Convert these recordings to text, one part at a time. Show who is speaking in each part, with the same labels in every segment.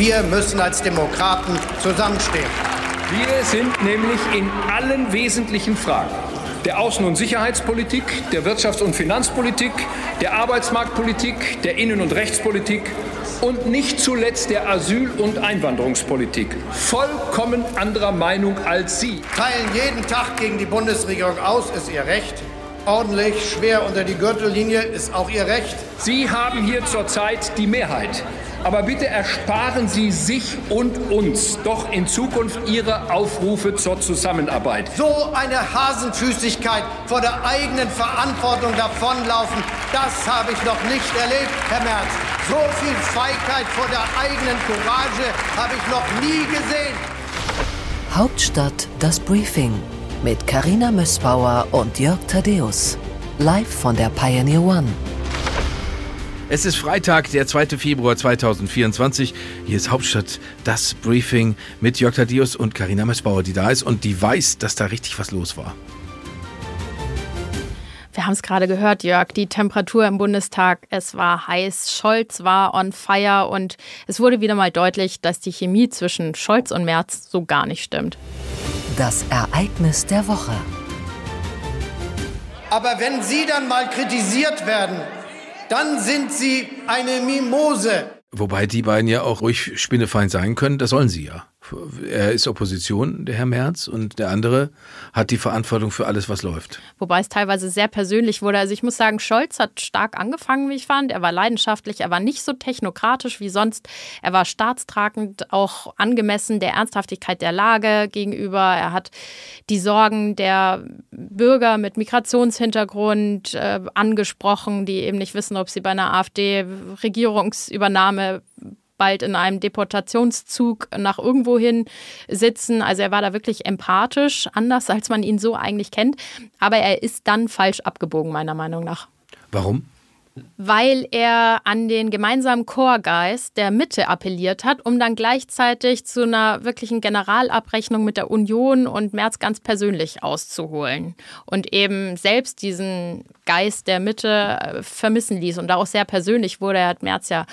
Speaker 1: Wir müssen als Demokraten zusammenstehen.
Speaker 2: Wir sind nämlich in allen wesentlichen Fragen der Außen- und Sicherheitspolitik, der Wirtschafts- und Finanzpolitik, der Arbeitsmarktpolitik, der Innen- und Rechtspolitik und nicht zuletzt der Asyl- und Einwanderungspolitik vollkommen anderer Meinung als Sie.
Speaker 1: Teilen jeden Tag gegen die Bundesregierung aus, ist Ihr Recht. Ordentlich schwer unter die Gürtellinie ist auch Ihr Recht.
Speaker 2: Sie haben hier zurzeit die Mehrheit. Aber bitte ersparen Sie sich und uns doch in Zukunft Ihre Aufrufe zur Zusammenarbeit.
Speaker 1: So eine Hasenfüßigkeit vor der eigenen Verantwortung davonlaufen, das habe ich noch nicht erlebt, Herr Merz. So viel Feigheit vor der eigenen Courage habe ich noch nie gesehen.
Speaker 3: Hauptstadt das Briefing mit Karina Mössbauer und Jörg Thaddeus. Live von der Pioneer One.
Speaker 4: Es ist Freitag, der 2. Februar 2024. Hier ist Hauptstadt das Briefing mit Jörg Thaddeus und Karina Messbauer, die da ist und die weiß, dass da richtig was los war.
Speaker 5: Wir haben es gerade gehört, Jörg, die Temperatur im Bundestag, es war heiß, Scholz war on fire und es wurde wieder mal deutlich, dass die Chemie zwischen Scholz und Merz so gar nicht stimmt.
Speaker 3: Das Ereignis der Woche.
Speaker 1: Aber wenn Sie dann mal kritisiert werden, dann sind Sie eine Mimose.
Speaker 4: Wobei die beiden ja auch ruhig spinnefein sein können, das sollen sie ja. Er ist Opposition, der Herr Merz, und der andere hat die Verantwortung für alles, was läuft.
Speaker 5: Wobei es teilweise sehr persönlich wurde. Also ich muss sagen, Scholz hat stark angefangen, wie ich fand. Er war leidenschaftlich, er war nicht so technokratisch wie sonst. Er war staatstragend, auch angemessen der Ernsthaftigkeit der Lage gegenüber. Er hat die Sorgen der Bürger mit Migrationshintergrund äh, angesprochen, die eben nicht wissen, ob sie bei einer AfD-Regierungsübernahme bald in einem Deportationszug nach irgendwohin sitzen. Also er war da wirklich empathisch, anders als man ihn so eigentlich kennt. Aber er ist dann falsch abgebogen, meiner Meinung nach.
Speaker 4: Warum?
Speaker 5: weil er an den gemeinsamen Chorgeist der Mitte appelliert hat, um dann gleichzeitig zu einer wirklichen Generalabrechnung mit der Union und Merz ganz persönlich auszuholen und eben selbst diesen Geist der Mitte äh, vermissen ließ und daraus sehr persönlich wurde. Er hat Merz ja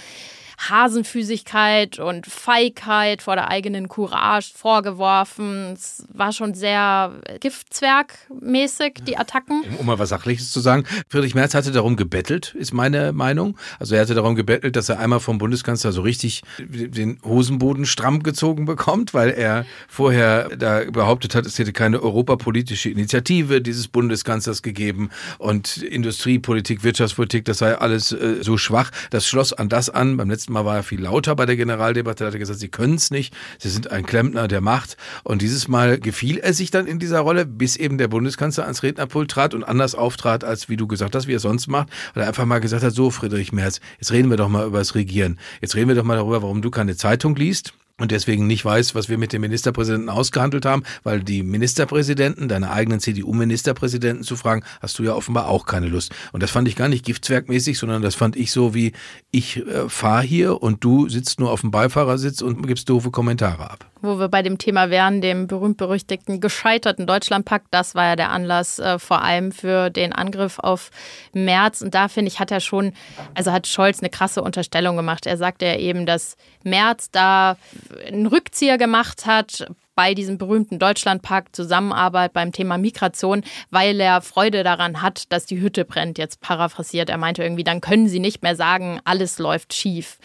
Speaker 5: Hasenfüßigkeit und Feigheit vor der eigenen Courage vorgeworfen. Es war schon sehr Giftzwergmäßig, die Attacken.
Speaker 4: Um mal was Sachliches zu sagen, Friedrich Merz hatte darum gebettelt, ist meine Meinung. Also er hatte darum gebettelt, dass er einmal vom Bundeskanzler so richtig den Hosenboden stramm gezogen bekommt, weil er vorher da behauptet hat, es hätte keine europapolitische Initiative dieses Bundeskanzlers gegeben und Industriepolitik, Wirtschaftspolitik, das sei alles äh, so schwach. Das schloss an das an. Beim letzten Mal war er viel lauter bei der Generaldebatte, da hat er gesagt, sie können es nicht, sie sind ein Klempner der Macht. Und dieses Mal gefiel er sich dann in dieser Rolle, bis eben der Bundeskanzler ans Rednerpult trat und anders auftrat, als wie du gesagt hast, wie er sonst macht, weil er einfach mal gesagt hat, so Friedrich Merz, jetzt reden wir doch mal über das Regieren. Jetzt reden wir doch mal darüber, warum du keine Zeitung liest und deswegen nicht weiß, was wir mit dem Ministerpräsidenten ausgehandelt haben, weil die Ministerpräsidenten, deine eigenen CDU-Ministerpräsidenten zu fragen, hast du ja offenbar auch keine Lust. Und das fand ich gar nicht giftzwergmäßig, sondern das fand ich so wie, ich äh, fahre hier und du sitzt nur auf dem Beifahrersitz und gibst doofe Kommentare ab
Speaker 5: wo wir bei dem Thema wären, dem berühmt-berüchtigten gescheiterten Deutschlandpakt. Das war ja der Anlass äh, vor allem für den Angriff auf Merz. Und da finde ich, hat er schon, also hat Scholz eine krasse Unterstellung gemacht. Er sagte ja eben, dass Merz da einen Rückzieher gemacht hat bei diesem berühmten Deutschlandpakt Zusammenarbeit beim Thema Migration, weil er Freude daran hat, dass die Hütte brennt, jetzt paraphrasiert. Er meinte irgendwie, dann können sie nicht mehr sagen, alles läuft schief.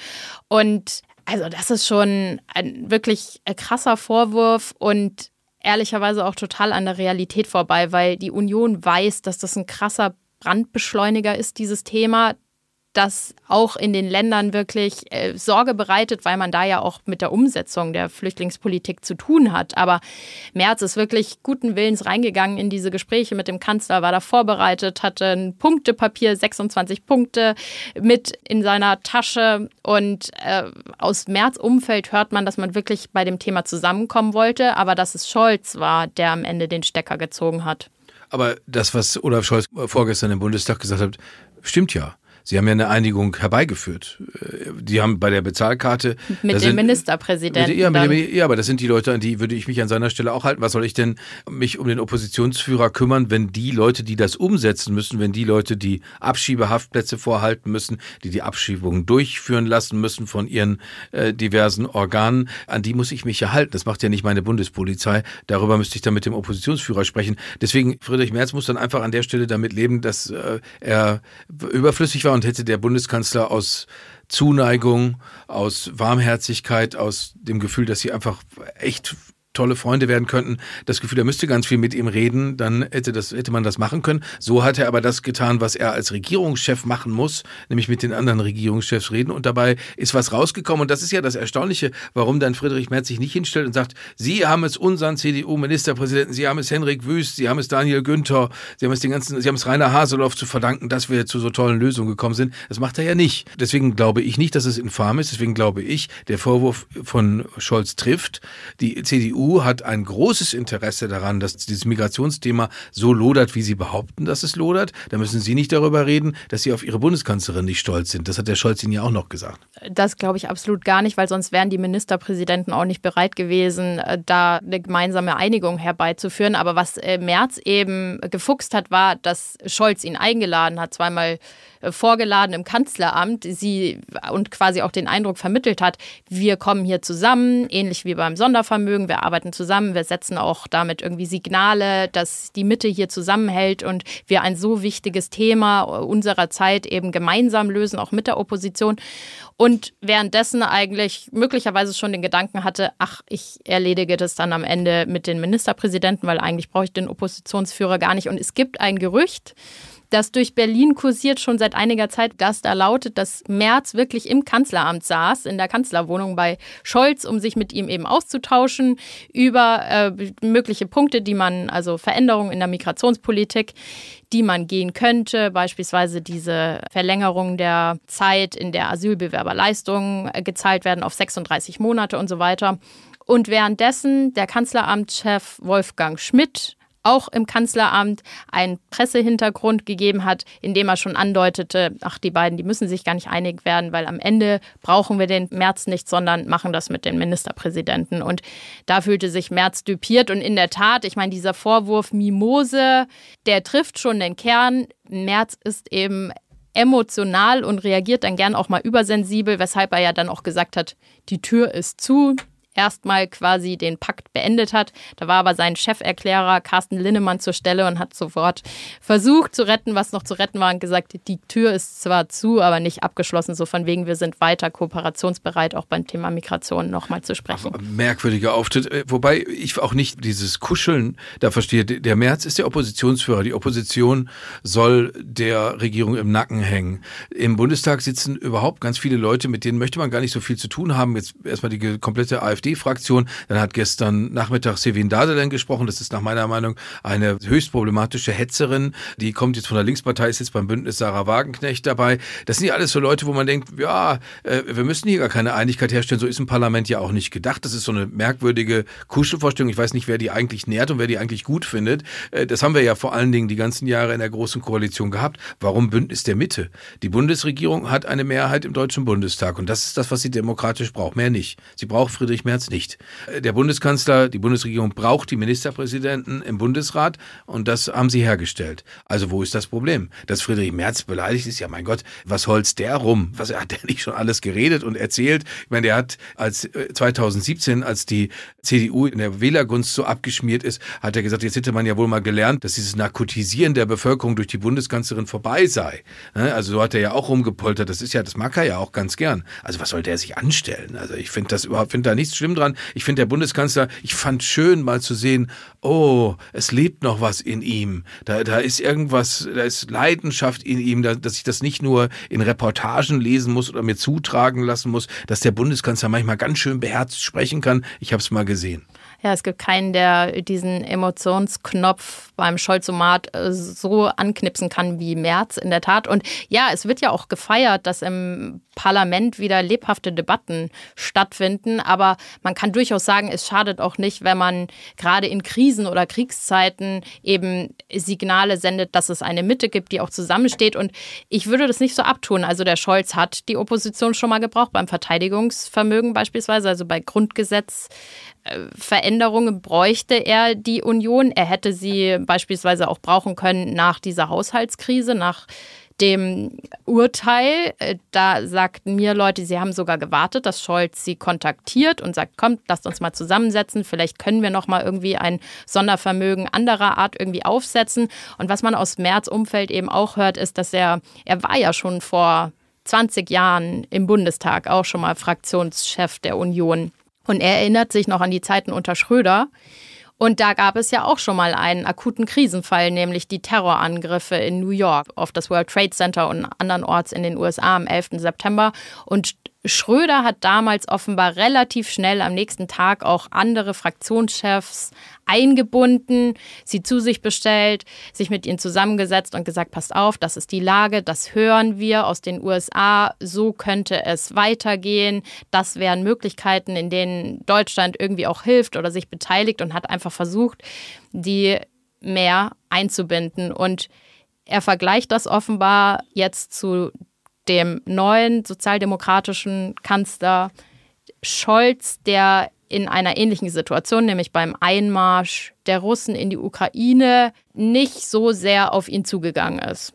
Speaker 5: Und also das ist schon ein wirklich krasser Vorwurf und ehrlicherweise auch total an der Realität vorbei, weil die Union weiß, dass das ein krasser Brandbeschleuniger ist, dieses Thema das auch in den Ländern wirklich äh, Sorge bereitet, weil man da ja auch mit der Umsetzung der Flüchtlingspolitik zu tun hat. Aber Merz ist wirklich guten Willens reingegangen in diese Gespräche mit dem Kanzler, war da vorbereitet, hatte ein Punktepapier, 26 Punkte mit in seiner Tasche. Und äh, aus Merz Umfeld hört man, dass man wirklich bei dem Thema zusammenkommen wollte, aber dass es Scholz war, der am Ende den Stecker gezogen hat.
Speaker 4: Aber das, was Olaf Scholz vorgestern im Bundestag gesagt hat, stimmt ja. Sie haben ja eine Einigung herbeigeführt. Äh, die haben bei der Bezahlkarte.
Speaker 5: Mit dem
Speaker 4: sind,
Speaker 5: Ministerpräsidenten.
Speaker 4: Mit, ja, mit dem, ja, aber das sind die Leute, an die würde ich mich an seiner Stelle auch halten. Was soll ich denn mich um den Oppositionsführer kümmern, wenn die Leute, die das umsetzen müssen, wenn die Leute, die Abschiebehaftplätze vorhalten müssen, die die Abschiebungen durchführen lassen müssen von ihren äh, diversen Organen, an die muss ich mich ja halten. Das macht ja nicht meine Bundespolizei. Darüber müsste ich dann mit dem Oppositionsführer sprechen. Deswegen, Friedrich Merz muss dann einfach an der Stelle damit leben, dass äh, er überflüssig war und hätte der Bundeskanzler aus Zuneigung, aus Warmherzigkeit, aus dem Gefühl, dass sie einfach echt tolle Freunde werden könnten, das Gefühl, er müsste ganz viel mit ihm reden, dann hätte, das, hätte man das machen können. So hat er aber das getan, was er als Regierungschef machen muss, nämlich mit den anderen Regierungschefs reden. Und dabei ist was rausgekommen. Und das ist ja das Erstaunliche, warum dann Friedrich Merz sich nicht hinstellt und sagt, Sie haben es unseren CDU-Ministerpräsidenten, Sie haben es Henrik Wüst, Sie haben es Daniel Günther, Sie haben es den ganzen, Sie haben es Rainer Haseloff zu verdanken, dass wir zu so tollen Lösungen gekommen sind. Das macht er ja nicht. Deswegen glaube ich nicht, dass es infam ist. Deswegen glaube ich, der Vorwurf von Scholz trifft. Die CDU CDU hat ein großes Interesse daran, dass dieses Migrationsthema so lodert, wie Sie behaupten, dass es lodert. Da müssen Sie nicht darüber reden, dass Sie auf Ihre Bundeskanzlerin nicht stolz sind. Das hat der Scholz Ihnen ja auch noch gesagt.
Speaker 5: Das glaube ich absolut gar nicht, weil sonst wären die Ministerpräsidenten auch nicht bereit gewesen, äh, da eine gemeinsame Einigung herbeizuführen. Aber was äh, Merz eben gefuchst hat, war, dass Scholz ihn eingeladen hat, zweimal vorgeladen im Kanzleramt, sie und quasi auch den Eindruck vermittelt hat, wir kommen hier zusammen, ähnlich wie beim Sondervermögen, wir arbeiten zusammen, wir setzen auch damit irgendwie Signale, dass die Mitte hier zusammenhält und wir ein so wichtiges Thema unserer Zeit eben gemeinsam lösen, auch mit der Opposition. Und währenddessen eigentlich möglicherweise schon den Gedanken hatte, ach, ich erledige das dann am Ende mit den Ministerpräsidenten, weil eigentlich brauche ich den Oppositionsführer gar nicht. Und es gibt ein Gerücht, das durch Berlin kursiert schon seit einiger Zeit, das da lautet, dass Merz wirklich im Kanzleramt saß, in der Kanzlerwohnung bei Scholz, um sich mit ihm eben auszutauschen über äh, mögliche Punkte, die man, also Veränderungen in der Migrationspolitik, die man gehen könnte, beispielsweise diese Verlängerung der Zeit, in der Asylbewerberleistungen äh, gezahlt werden auf 36 Monate und so weiter. Und währenddessen der Kanzleramtschef Wolfgang Schmidt auch im Kanzleramt einen Pressehintergrund gegeben hat, in dem er schon andeutete, ach, die beiden, die müssen sich gar nicht einig werden, weil am Ende brauchen wir den März nicht, sondern machen das mit den Ministerpräsidenten. Und da fühlte sich Merz düpiert. Und in der Tat, ich meine, dieser Vorwurf Mimose, der trifft schon den Kern. Merz ist eben emotional und reagiert dann gern auch mal übersensibel, weshalb er ja dann auch gesagt hat, die Tür ist zu, erstmal quasi den Pakt beendet hat. Da war aber sein Cheferklärer Carsten Linnemann zur Stelle und hat sofort versucht zu retten, was noch zu retten war und gesagt, die Tür ist zwar zu, aber nicht abgeschlossen. So von wegen, wir sind weiter kooperationsbereit, auch beim Thema Migration nochmal zu sprechen.
Speaker 4: Ach, merkwürdiger Auftritt. Äh, wobei ich auch nicht dieses Kuscheln da verstehe. Der März ist der Oppositionsführer. Die Opposition soll der Regierung im Nacken hängen. Im Bundestag sitzen überhaupt ganz viele Leute, mit denen möchte man gar nicht so viel zu tun haben. Jetzt erstmal die komplette AfD AfD-Fraktion. Dann hat gestern Nachmittag Sevin Dadelen gesprochen. Das ist nach meiner Meinung eine höchst problematische Hetzerin. Die kommt jetzt von der Linkspartei, ist jetzt beim Bündnis Sarah Wagenknecht dabei. Das sind ja alles so Leute, wo man denkt, ja, äh, wir müssen hier gar keine Einigkeit herstellen. So ist ein Parlament ja auch nicht gedacht. Das ist so eine merkwürdige Kuschelvorstellung. Ich weiß nicht, wer die eigentlich nährt und wer die eigentlich gut findet. Äh, das haben wir ja vor allen Dingen die ganzen Jahre in der Großen Koalition gehabt. Warum Bündnis der Mitte? Die Bundesregierung hat eine Mehrheit im Deutschen Bundestag und das ist das, was sie demokratisch braucht. Mehr nicht. Sie braucht Friedrich Merz März nicht. Der Bundeskanzler, die Bundesregierung braucht die Ministerpräsidenten im Bundesrat und das haben sie hergestellt. Also wo ist das Problem? Dass Friedrich Merz beleidigt ist, ja mein Gott, was holzt der rum? Was hat der nicht schon alles geredet und erzählt? Ich meine, der hat als 2017, äh, als die CDU in der Wählergunst so abgeschmiert ist, hat er gesagt, jetzt hätte man ja wohl mal gelernt, dass dieses Narkotisieren der Bevölkerung durch die Bundeskanzlerin vorbei sei. Ne? Also so hat er ja auch rumgepoltert. Das ist ja, das mag er ja auch ganz gern. Also was soll der sich anstellen? Also ich finde das überhaupt, finde da nichts schlimm dran. Ich finde der Bundeskanzler, ich fand schön mal zu sehen, oh, es lebt noch was in ihm. Da, da ist irgendwas, da ist Leidenschaft in ihm, da, dass ich das nicht nur in Reportagen lesen muss oder mir zutragen lassen muss, dass der Bundeskanzler manchmal ganz schön beherzt sprechen kann. Ich habe es mal gesehen.
Speaker 5: Ja, es gibt keinen, der diesen Emotionsknopf beim Scholzomat äh, so anknipsen kann wie Merz in der Tat. Und ja, es wird ja auch gefeiert, dass im Parlament wieder lebhafte Debatten stattfinden. Aber man kann durchaus sagen, es schadet auch nicht, wenn man gerade in Krisen oder Kriegszeiten eben Signale sendet, dass es eine Mitte gibt, die auch zusammensteht. Und ich würde das nicht so abtun. Also der Scholz hat die Opposition schon mal gebraucht beim Verteidigungsvermögen beispielsweise, also bei Grundgesetzveränderungen bräuchte er die Union. Er hätte sie beispielsweise auch brauchen können nach dieser Haushaltskrise, nach dem Urteil. Äh, da sagten mir Leute, sie haben sogar gewartet, dass Scholz sie kontaktiert und sagt, kommt, lasst uns mal zusammensetzen, vielleicht können wir noch mal irgendwie ein Sondervermögen anderer Art irgendwie aufsetzen. Und was man aus Merz Umfeld eben auch hört, ist, dass er, er war ja schon vor 20 Jahren im Bundestag auch schon mal Fraktionschef der Union. Und er erinnert sich noch an die Zeiten unter Schröder. Und da gab es ja auch schon mal einen akuten Krisenfall, nämlich die Terrorangriffe in New York auf das World Trade Center und andernorts in den USA am 11. September. Und Schröder hat damals offenbar relativ schnell am nächsten Tag auch andere Fraktionschefs eingebunden, sie zu sich bestellt, sich mit ihnen zusammengesetzt und gesagt, passt auf, das ist die Lage, das hören wir aus den USA, so könnte es weitergehen, das wären Möglichkeiten, in denen Deutschland irgendwie auch hilft oder sich beteiligt und hat einfach versucht, die mehr einzubinden. Und er vergleicht das offenbar jetzt zu dem neuen sozialdemokratischen Kanzler Scholz, der in einer ähnlichen Situation, nämlich beim Einmarsch der Russen in die Ukraine, nicht so sehr auf ihn zugegangen ist.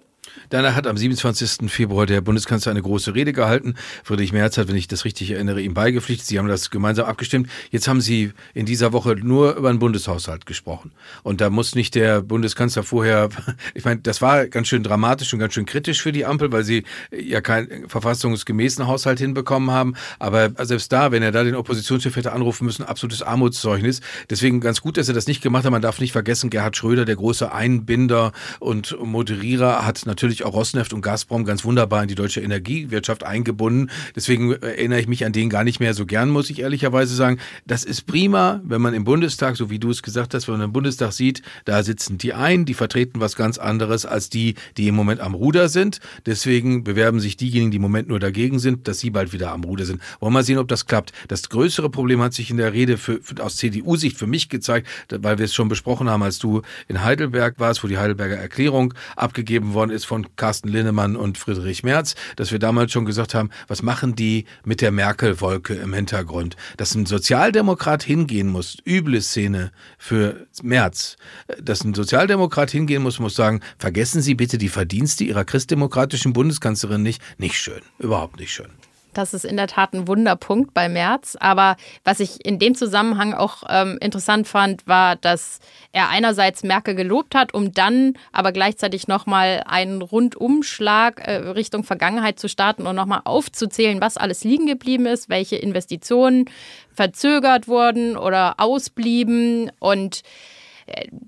Speaker 4: Danach hat am 27. Februar der Bundeskanzler eine große Rede gehalten. Friedrich Merz hat, wenn ich das richtig erinnere, ihm beigepflichtet. Sie haben das gemeinsam abgestimmt. Jetzt haben Sie in dieser Woche nur über den Bundeshaushalt gesprochen. Und da muss nicht der Bundeskanzler vorher, ich meine, das war ganz schön dramatisch und ganz schön kritisch für die Ampel, weil sie ja keinen verfassungsgemäßen Haushalt hinbekommen haben. Aber selbst da, wenn er da den Oppositionschef hätte anrufen müssen, absolutes Armutszeugnis. Deswegen ganz gut, dass er das nicht gemacht hat. Man darf nicht vergessen, Gerhard Schröder, der große Einbinder und Moderierer, hat natürlich natürlich auch Rosneft und Gazprom ganz wunderbar in die deutsche Energiewirtschaft eingebunden. Deswegen erinnere ich mich an den gar nicht mehr so gern, muss ich ehrlicherweise sagen. Das ist prima, wenn man im Bundestag, so wie du es gesagt hast, wenn man im Bundestag sieht, da sitzen die ein, die vertreten was ganz anderes als die, die im Moment am Ruder sind. Deswegen bewerben sich diejenigen, die im Moment nur dagegen sind, dass sie bald wieder am Ruder sind. Wollen wir mal sehen, ob das klappt. Das größere Problem hat sich in der Rede für, für, aus CDU-Sicht für mich gezeigt, weil wir es schon besprochen haben, als du in Heidelberg warst, wo die Heidelberger Erklärung abgegeben worden ist von Carsten Linnemann und Friedrich Merz, dass wir damals schon gesagt haben, was machen die mit der Merkel-Wolke im Hintergrund? Dass ein Sozialdemokrat hingehen muss, üble Szene für Merz, dass ein Sozialdemokrat hingehen muss, muss sagen, vergessen Sie bitte die Verdienste Ihrer christdemokratischen Bundeskanzlerin nicht. Nicht schön, überhaupt nicht schön.
Speaker 5: Das ist in der Tat ein Wunderpunkt bei Merz. Aber was ich in dem Zusammenhang auch ähm, interessant fand, war, dass er einerseits Merkel gelobt hat, um dann aber gleichzeitig nochmal einen Rundumschlag äh, Richtung Vergangenheit zu starten und nochmal aufzuzählen, was alles liegen geblieben ist, welche Investitionen verzögert wurden oder ausblieben und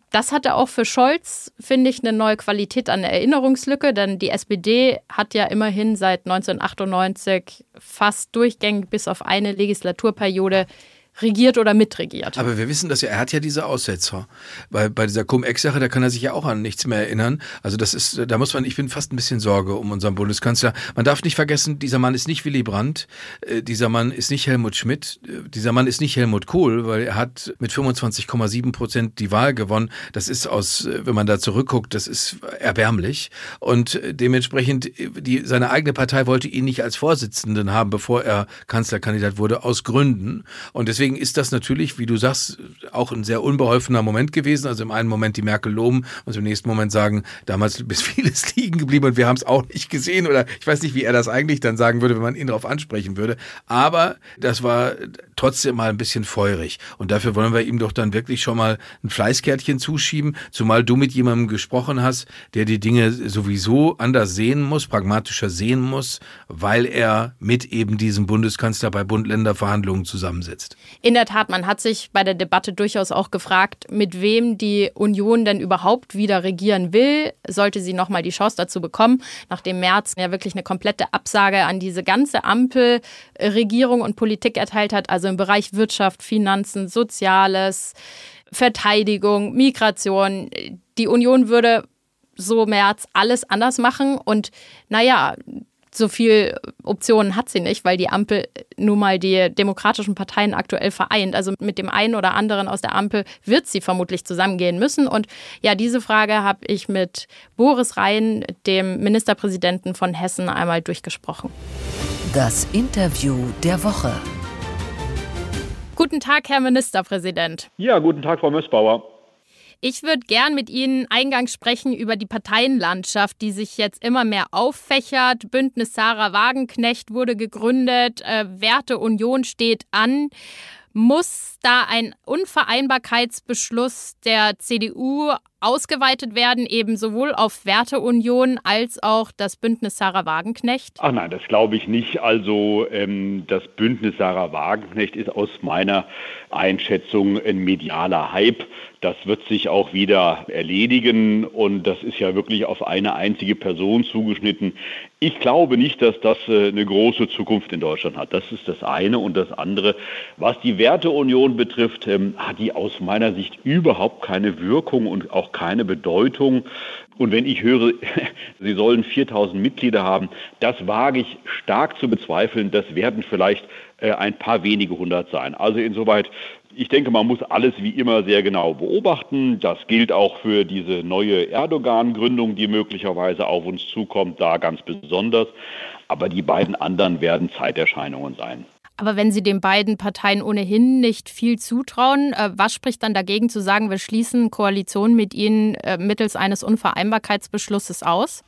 Speaker 5: das hatte auch für Scholz, finde ich, eine neue Qualität an Erinnerungslücke, denn die SPD hat ja immerhin seit 1998 fast durchgängig bis auf eine Legislaturperiode regiert oder mitregiert.
Speaker 4: Aber wir wissen das ja, er hat ja diese Aussetzer. Weil bei dieser Cum-Ex-Sache, da kann er sich ja auch an nichts mehr erinnern. Also das ist, da muss man, ich bin fast ein bisschen Sorge um unseren Bundeskanzler. Man darf nicht vergessen, dieser Mann ist nicht Willy Brandt, äh, dieser Mann ist nicht Helmut Schmidt, äh, dieser Mann ist nicht Helmut Kohl, weil er hat mit 25,7 Prozent die Wahl gewonnen. Das ist aus, äh, wenn man da zurückguckt, das ist erbärmlich. Und dementsprechend, die, seine eigene Partei wollte ihn nicht als Vorsitzenden haben, bevor er Kanzlerkandidat wurde, aus Gründen. Und deswegen deswegen ist das natürlich, wie du sagst, auch ein sehr unbeholfener Moment gewesen. Also im einen Moment die Merkel loben und im nächsten Moment sagen, damals ist vieles liegen geblieben und wir haben es auch nicht gesehen. Oder ich weiß nicht, wie er das eigentlich dann sagen würde, wenn man ihn darauf ansprechen würde. Aber das war trotzdem mal ein bisschen feurig. Und dafür wollen wir ihm doch dann wirklich schon mal ein Fleißkärtchen zuschieben, zumal du mit jemandem gesprochen hast, der die Dinge sowieso anders sehen muss, pragmatischer sehen muss, weil er mit eben diesem Bundeskanzler bei Bund-Länder-Verhandlungen zusammensitzt.
Speaker 5: In der Tat, man hat sich bei der Debatte durchaus auch gefragt, mit wem die Union denn überhaupt wieder regieren will. Sollte sie nochmal die Chance dazu bekommen, nachdem Merz ja wirklich eine komplette Absage an diese ganze Ampelregierung und Politik erteilt hat, also im Bereich Wirtschaft, Finanzen, Soziales, Verteidigung, Migration. Die Union würde so März alles anders machen und naja, so viel Optionen hat sie nicht, weil die Ampel nun mal die demokratischen Parteien aktuell vereint. Also mit dem einen oder anderen aus der Ampel wird sie vermutlich zusammengehen müssen. Und ja, diese Frage habe ich mit Boris Rhein, dem Ministerpräsidenten von Hessen, einmal durchgesprochen.
Speaker 3: Das Interview der Woche.
Speaker 5: Guten Tag, Herr Ministerpräsident.
Speaker 6: Ja, guten Tag, Frau Mössbauer.
Speaker 5: Ich würde gern mit Ihnen eingangs sprechen über die Parteienlandschaft, die sich jetzt immer mehr auffächert. Bündnis Sarah Wagenknecht wurde gegründet, äh, Werteunion steht an. Muss da ein Unvereinbarkeitsbeschluss der CDU ausgeweitet werden, eben sowohl auf Werteunion als auch das Bündnis Sarah Wagenknecht?
Speaker 6: Ach nein, das glaube ich nicht. Also ähm, das Bündnis Sarah Wagenknecht ist aus meiner Einschätzung ein medialer Hype. Das wird sich auch wieder erledigen und das ist ja wirklich auf eine einzige Person zugeschnitten. Ich glaube nicht, dass das äh, eine große Zukunft in Deutschland hat. Das ist das eine und das andere. Was die Werteunion betrifft, ähm, hat die aus meiner Sicht überhaupt keine Wirkung und auch keine Bedeutung. Und wenn ich höre, sie sollen 4000 Mitglieder haben, das wage ich stark zu bezweifeln. Das werden vielleicht äh, ein paar wenige hundert sein. Also insoweit ich denke, man muss alles wie immer sehr genau beobachten. Das gilt auch für diese neue Erdogan-Gründung, die möglicherweise auf uns zukommt, da ganz besonders. Aber die beiden anderen werden Zeiterscheinungen sein.
Speaker 5: Aber wenn Sie den beiden Parteien ohnehin nicht viel zutrauen, äh, was spricht dann dagegen zu sagen, wir schließen Koalition mit ihnen äh, mittels eines Unvereinbarkeitsbeschlusses aus?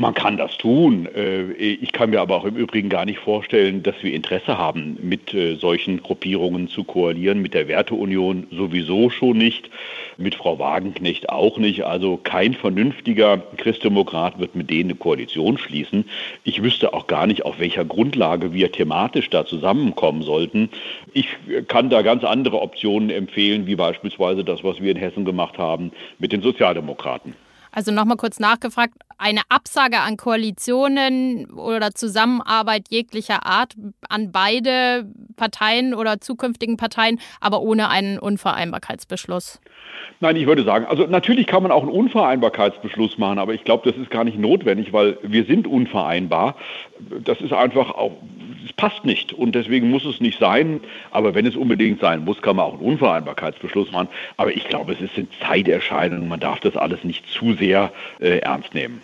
Speaker 6: Man kann das tun. Äh, ich kann mir aber auch im Übrigen gar nicht vorstellen, dass wir Interesse haben, mit äh, solchen Gruppierungen zu koalieren. Mit der Werteunion sowieso schon nicht, mit Frau Wagenknecht auch nicht. Also kein vernünftiger Christdemokrat wird mit denen eine Koalition schließen. Ich wüsste auch gar nicht, auf welcher Grundlage wir thematisch da zusammenkommen sollten. Ich kann da ganz andere Optionen empfehlen, wie beispielsweise das, was wir in Hessen gemacht haben mit den Sozialdemokraten.
Speaker 5: Also nochmal kurz nachgefragt, eine Absage an Koalitionen oder Zusammenarbeit jeglicher Art an beide Parteien oder zukünftigen Parteien, aber ohne einen Unvereinbarkeitsbeschluss.
Speaker 6: Nein, ich würde sagen, also natürlich kann man auch einen Unvereinbarkeitsbeschluss machen, aber ich glaube, das ist gar nicht notwendig, weil wir sind unvereinbar. Das ist einfach auch, es passt nicht und deswegen muss es nicht sein. Aber wenn es unbedingt sein muss, kann man auch einen Unvereinbarkeitsbeschluss machen. Aber ich glaube, es ist eine Zeiterscheinung. Man darf das alles nicht zu sehr äh, ernst nehmen.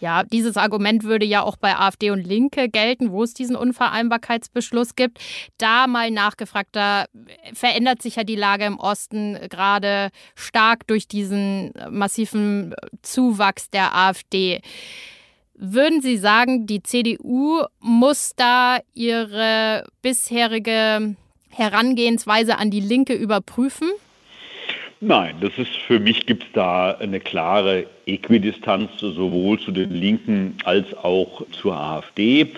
Speaker 5: Ja, dieses Argument würde ja auch bei AfD und Linke gelten, wo es diesen Unvereinbarkeitsbeschluss gibt. Da mal nachgefragt, da verändert sich ja die Lage im Osten gerade stark durch diesen massiven Zuwachs der AfD. Würden Sie sagen, die CDU muss da ihre bisherige Herangehensweise an die Linke überprüfen?
Speaker 6: Nein, das ist für mich gibt es da eine klare Äquidistanz sowohl zu den Linken als auch zur AfD.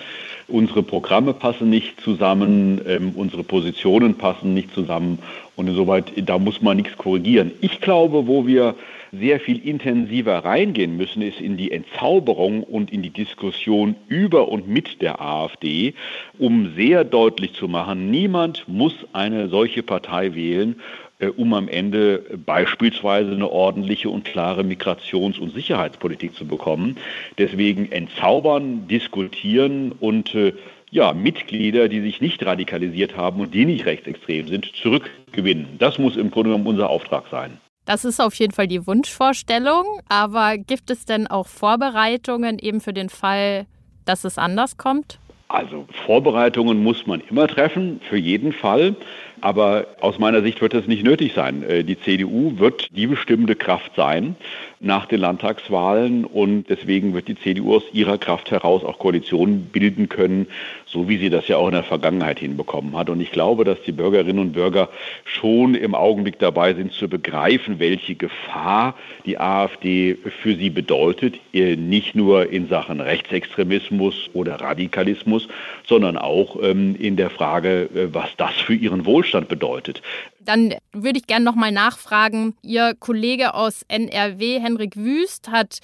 Speaker 6: Unsere Programme passen nicht zusammen, ähm, unsere Positionen passen nicht zusammen und insoweit, da muss man nichts korrigieren. Ich glaube, wo wir sehr viel intensiver reingehen müssen, ist in die Entzauberung und in die Diskussion über und mit der AfD, um sehr deutlich zu machen, niemand muss eine solche Partei wählen, äh, um am Ende beispielsweise eine ordentliche und klare Migrations- und Sicherheitspolitik zu bekommen. Deswegen entzaubern, diskutieren und äh, ja, Mitglieder, die sich nicht radikalisiert haben und die nicht rechtsextrem sind, zurückgewinnen. Das muss im Grunde genommen unser Auftrag sein.
Speaker 5: Das ist auf jeden Fall die Wunschvorstellung, aber gibt es denn auch Vorbereitungen eben für den Fall, dass es anders kommt?
Speaker 6: Also Vorbereitungen muss man immer treffen, für jeden Fall. Aber aus meiner Sicht wird das nicht nötig sein. Äh, die CDU wird die bestimmende Kraft sein nach den Landtagswahlen und deswegen wird die CDU aus ihrer Kraft heraus auch Koalitionen bilden können, so wie sie das ja auch in der Vergangenheit hinbekommen hat. Und ich glaube, dass die Bürgerinnen und Bürger schon im Augenblick dabei sind zu begreifen, welche Gefahr die AfD für sie bedeutet, nicht nur in Sachen Rechtsextremismus oder Radikalismus, sondern auch ähm, in der Frage, äh, was das für ihren Wohlstand bedeutet.
Speaker 5: Dann würde ich gerne noch mal nachfragen. Ihr Kollege aus NRW, Henrik Wüst, hat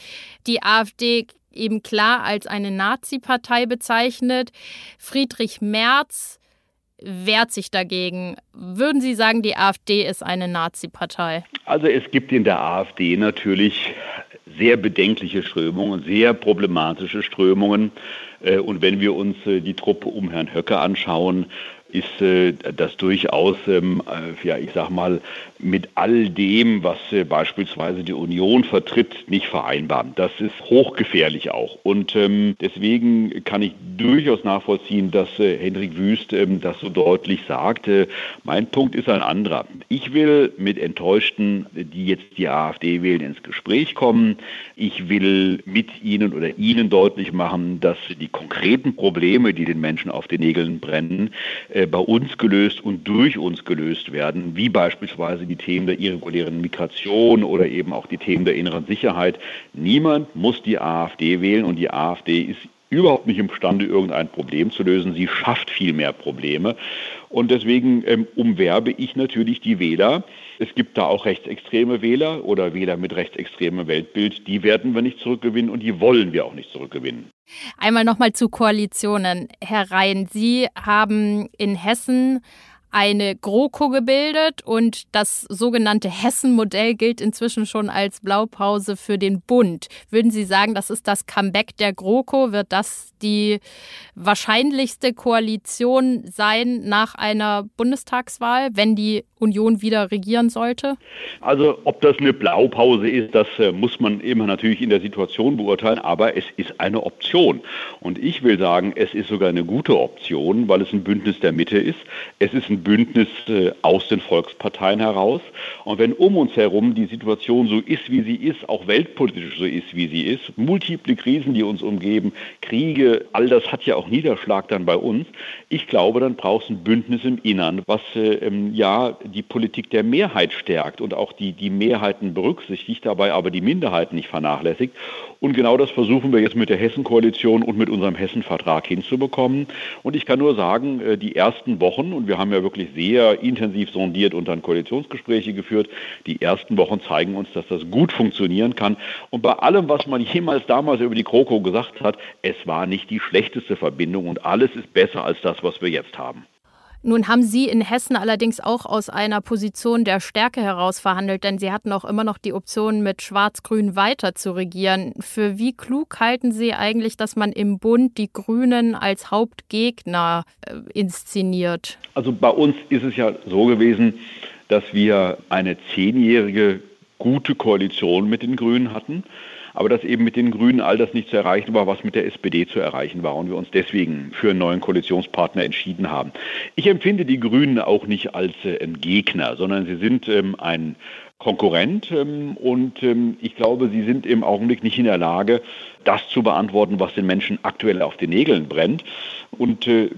Speaker 5: die AfD eben klar als eine Nazi-Partei bezeichnet. Friedrich Merz wehrt sich dagegen. Würden Sie sagen, die AfD ist eine Nazi-Partei?
Speaker 6: Also es gibt in der AfD natürlich sehr bedenkliche Strömungen, sehr problematische Strömungen. Äh, und wenn wir uns äh, die Truppe um Herrn Höcke anschauen, ist äh, das durchaus, ähm, äh, ja, ich sag mal, mit all dem, was äh, beispielsweise die Union vertritt, nicht vereinbar. Das ist hochgefährlich auch. Und ähm, deswegen kann ich durchaus nachvollziehen, dass Hendrik Wüst ähm, das so deutlich sagte. Mein Punkt ist ein anderer. Ich will mit Enttäuschten, die jetzt die AfD wählen, ins Gespräch kommen. Ich will mit ihnen oder ihnen deutlich machen, dass die konkreten Probleme, die den Menschen auf den Nägeln brennen, bei uns gelöst und durch uns gelöst werden, wie beispielsweise die Themen der irregulären Migration oder eben auch die Themen der inneren Sicherheit. Niemand muss die AfD wählen und die AfD ist überhaupt nicht imstande, irgendein Problem zu lösen. Sie schafft viel mehr Probleme. Und deswegen ähm, umwerbe ich natürlich die Wähler. Es gibt da auch rechtsextreme Wähler oder Wähler mit rechtsextremem Weltbild. Die werden wir nicht zurückgewinnen und die wollen wir auch nicht zurückgewinnen.
Speaker 5: Einmal nochmal zu Koalitionen. Herr Rhein, Sie haben in Hessen eine GroKo gebildet und das sogenannte Hessen-Modell gilt inzwischen schon als Blaupause für den Bund. Würden Sie sagen, das ist das Comeback der GroKo? Wird das die wahrscheinlichste Koalition sein nach einer Bundestagswahl, wenn die Union wieder regieren sollte?
Speaker 6: Also ob das eine Blaupause ist, das äh, muss man immer natürlich in der Situation beurteilen, aber es ist eine Option. Und ich will sagen, es ist sogar eine gute Option, weil es ein Bündnis der Mitte ist. Es ist ein Bündnis äh, aus den Volksparteien heraus. Und wenn um uns herum die Situation so ist, wie sie ist, auch weltpolitisch so ist, wie sie ist, multiple Krisen, die uns umgeben, Kriege, all das hat ja auch Niederschlag dann bei uns. Ich glaube, dann braucht es ein Bündnis im Innern, was äh, ähm, ja die Politik der Mehrheit stärkt und auch die, die Mehrheiten berücksichtigt, dabei aber die Minderheiten nicht vernachlässigt. Und genau das versuchen wir jetzt mit der Hessen-Koalition und mit unserem Hessen-Vertrag hinzubekommen. Und ich kann nur sagen, äh, die ersten Wochen, und wir haben ja wirklich sehr intensiv sondiert und dann Koalitionsgespräche geführt, die ersten Wochen zeigen uns, dass das gut funktionieren kann. Und bei allem, was man jemals damals über die Kroko gesagt hat, es war nicht die schlechteste Verbindung und alles ist besser als das, was wir jetzt haben.
Speaker 5: Nun haben Sie in Hessen allerdings auch aus einer Position der Stärke heraus verhandelt, denn Sie hatten auch immer noch die Option, mit Schwarz-Grün weiter zu regieren. Für wie klug halten Sie eigentlich, dass man im Bund die Grünen als Hauptgegner äh, inszeniert?
Speaker 6: Also bei uns ist es ja so gewesen, dass wir eine zehnjährige gute Koalition mit den Grünen hatten aber dass eben mit den Grünen all das nicht zu erreichen war, was mit der SPD zu erreichen war und wir uns deswegen für einen neuen Koalitionspartner entschieden haben. Ich empfinde die Grünen auch nicht als äh, Gegner, sondern sie sind ähm, ein Konkurrent ähm, und ähm, ich glaube, sie sind im Augenblick nicht in der Lage, das zu beantworten, was den Menschen aktuell auf den Nägeln brennt und äh,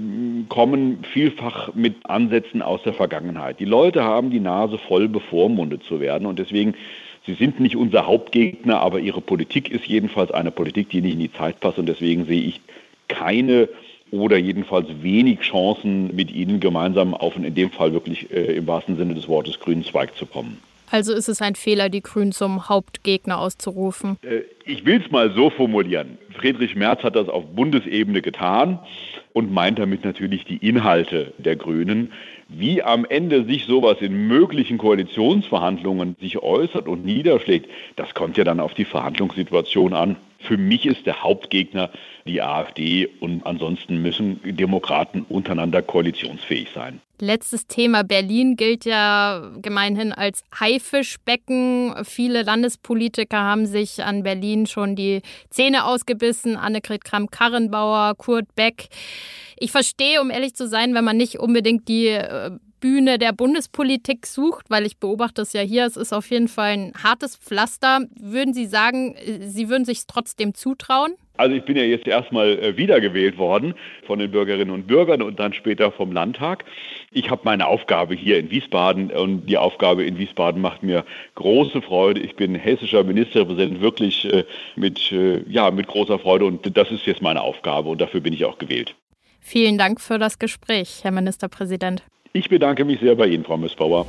Speaker 6: kommen vielfach mit Ansätzen aus der Vergangenheit. Die Leute haben die Nase voll, bevormundet zu werden und deswegen Sie sind nicht unser Hauptgegner, aber ihre Politik ist jedenfalls eine Politik, die nicht in die Zeit passt. Und deswegen sehe ich keine oder jedenfalls wenig Chancen, mit ihnen gemeinsam auf einen in dem Fall wirklich äh, im wahrsten Sinne des Wortes grünen Zweig zu kommen.
Speaker 5: Also ist es ein Fehler, die Grünen zum Hauptgegner auszurufen?
Speaker 6: Äh, ich will es mal so formulieren. Friedrich Merz hat das auf Bundesebene getan und meint damit natürlich die Inhalte der Grünen. Wie am Ende sich sowas in möglichen Koalitionsverhandlungen sich äußert und niederschlägt, das kommt ja dann auf die Verhandlungssituation an. Für mich ist der Hauptgegner die AfD und ansonsten müssen Demokraten untereinander koalitionsfähig sein.
Speaker 5: Letztes Thema. Berlin gilt ja gemeinhin als Haifischbecken. Viele Landespolitiker haben sich an Berlin schon die Zähne ausgebissen. Annegret Kramp-Karrenbauer, Kurt Beck. Ich verstehe, um ehrlich zu sein, wenn man nicht unbedingt die äh, Bühne der Bundespolitik sucht, weil ich beobachte es ja hier, es ist auf jeden Fall ein hartes Pflaster. Würden Sie sagen, Sie würden sich trotzdem zutrauen?
Speaker 6: Also ich bin ja jetzt erstmal äh, wiedergewählt worden von den Bürgerinnen und Bürgern und dann später vom Landtag. Ich habe meine Aufgabe hier in Wiesbaden und die Aufgabe in Wiesbaden macht mir große Freude. Ich bin hessischer Ministerpräsident wirklich äh, mit, ja, mit großer Freude und das ist jetzt meine Aufgabe und dafür bin ich auch gewählt.
Speaker 5: Vielen Dank für das Gespräch, Herr Ministerpräsident.
Speaker 6: Ich bedanke mich sehr bei Ihnen, Frau Missbauer.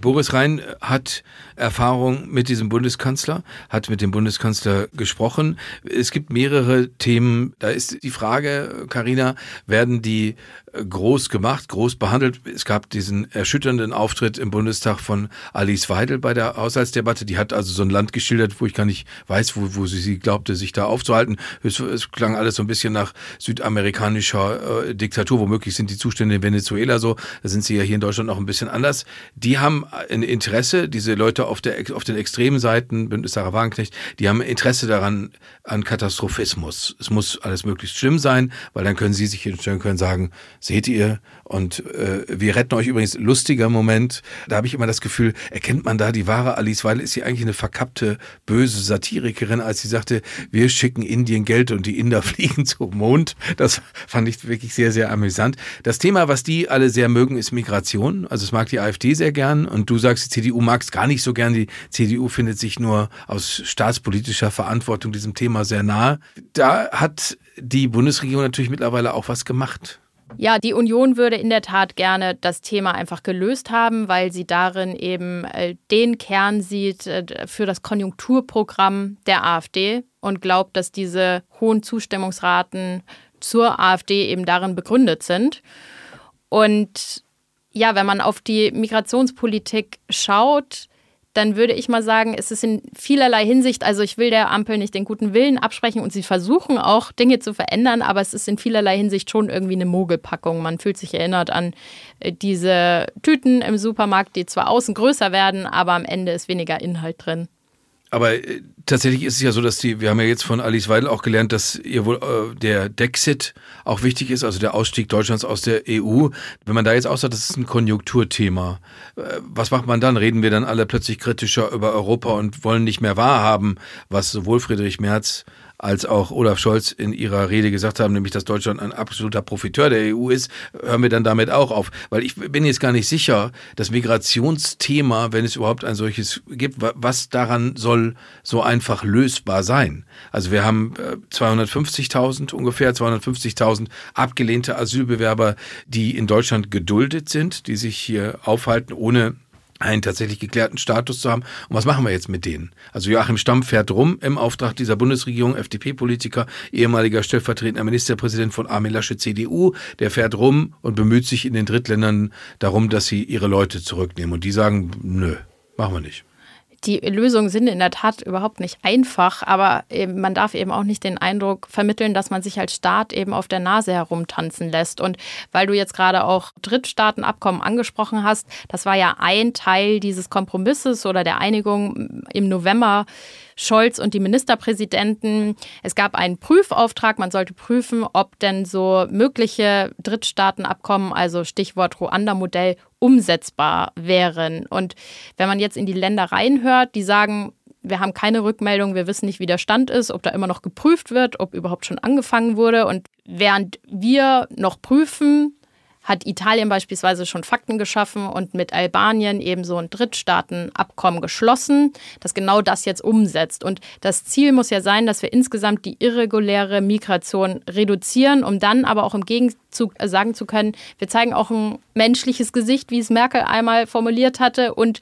Speaker 4: Boris Rhein hat Erfahrung mit diesem Bundeskanzler, hat mit dem Bundeskanzler gesprochen. Es gibt mehrere Themen. Da ist die Frage, Karina, werden die groß gemacht, groß behandelt. Es gab diesen erschütternden Auftritt im Bundestag von Alice Weidel bei der Haushaltsdebatte. Die hat also so ein Land geschildert, wo ich gar nicht weiß, wo, wo sie, sie glaubte, sich da aufzuhalten. Es, es klang alles so ein bisschen nach südamerikanischer äh, Diktatur. Womöglich sind die Zustände in Venezuela so. Da sind sie ja hier in Deutschland noch ein bisschen anders. Die haben ein Interesse, diese Leute auf, der, auf den extremen Seiten, Bündnis Sarah Wagenknecht, die haben Interesse daran, an Katastrophismus. Es muss alles möglichst schlimm sein, weil dann können sie sich hinstellen können, sagen, seht ihr. Und äh, wir retten euch übrigens lustiger Moment. Da habe ich immer das Gefühl, erkennt man da die wahre Alice Weil ist sie eigentlich eine verkappte, böse Satirikerin, als sie sagte, wir schicken Indien Geld und die Inder fliegen zum Mond. Das fand ich wirklich sehr, sehr amüsant. Das Thema, was die alle sehr mögen, ist Migration. Also es mag die AfD sehr gern und du sagst, die CDU mag es gar nicht so gern. Die CDU findet sich nur aus staatspolitischer Verantwortung diesem Thema sehr nahe. Da hat die Bundesregierung natürlich mittlerweile auch was gemacht.
Speaker 5: Ja, die Union würde in der Tat gerne das Thema einfach gelöst haben, weil sie darin eben äh, den Kern sieht äh, für das Konjunkturprogramm der AfD und glaubt, dass diese hohen Zustimmungsraten zur AfD eben darin begründet sind. Und ja, wenn man auf die Migrationspolitik schaut, dann würde ich mal sagen, es ist in vielerlei Hinsicht, also ich will der Ampel nicht den guten Willen absprechen und sie versuchen auch Dinge zu verändern, aber es ist in vielerlei Hinsicht schon irgendwie eine Mogelpackung. Man fühlt sich erinnert an äh, diese Tüten im Supermarkt, die zwar außen größer werden, aber am Ende ist weniger Inhalt drin.
Speaker 4: Aber äh, tatsächlich ist es ja so, dass die, wir haben ja jetzt von Alice Weidel auch gelernt, dass ihr wohl äh, der Dexit auch wichtig ist, also der Ausstieg Deutschlands aus der EU. Wenn man da jetzt auch sagt, das ist ein Konjunkturthema, äh, was macht man dann? Reden wir dann alle plötzlich kritischer über Europa und wollen nicht mehr wahrhaben, was sowohl Friedrich Merz als auch Olaf Scholz in ihrer Rede gesagt haben, nämlich dass Deutschland ein absoluter Profiteur der EU ist, hören wir dann damit auch auf. Weil ich bin jetzt gar nicht sicher, das Migrationsthema, wenn es überhaupt ein solches gibt, was daran soll so einfach lösbar sein. Also wir haben 250.000 äh, ungefähr, 250.000 abgelehnte Asylbewerber, die in Deutschland geduldet sind, die sich hier aufhalten, ohne einen tatsächlich geklärten Status zu haben. Und was machen wir jetzt mit denen? Also Joachim Stamm fährt rum im Auftrag dieser Bundesregierung, FDP-Politiker, ehemaliger stellvertretender Ministerpräsident von Armin Lasche, CDU, der fährt rum und bemüht sich in den Drittländern darum, dass sie ihre Leute zurücknehmen. Und die sagen, nö, machen wir nicht
Speaker 5: die Lösungen sind in der Tat überhaupt nicht einfach, aber man darf eben auch nicht den Eindruck vermitteln, dass man sich als Staat eben auf der Nase herumtanzen lässt. Und weil du jetzt gerade auch Drittstaatenabkommen angesprochen hast, das war ja ein Teil dieses Kompromisses oder der Einigung im November Scholz und die Ministerpräsidenten. Es gab einen Prüfauftrag, man sollte prüfen, ob denn so mögliche Drittstaatenabkommen, also Stichwort Ruanda-Modell, umsetzbar wären. Und wenn man jetzt in die Länder reinhört, die sagen, wir haben keine Rückmeldung, wir wissen nicht, wie der Stand ist, ob da immer noch geprüft wird, ob überhaupt schon angefangen wurde. Und während wir noch prüfen, hat Italien beispielsweise schon Fakten geschaffen und mit Albanien eben so ein Drittstaatenabkommen geschlossen, das genau das jetzt umsetzt. Und das Ziel muss ja sein, dass wir insgesamt die irreguläre Migration reduzieren, um dann aber auch im Gegenzug sagen zu können, wir zeigen auch ein menschliches Gesicht, wie es Merkel einmal formuliert hatte und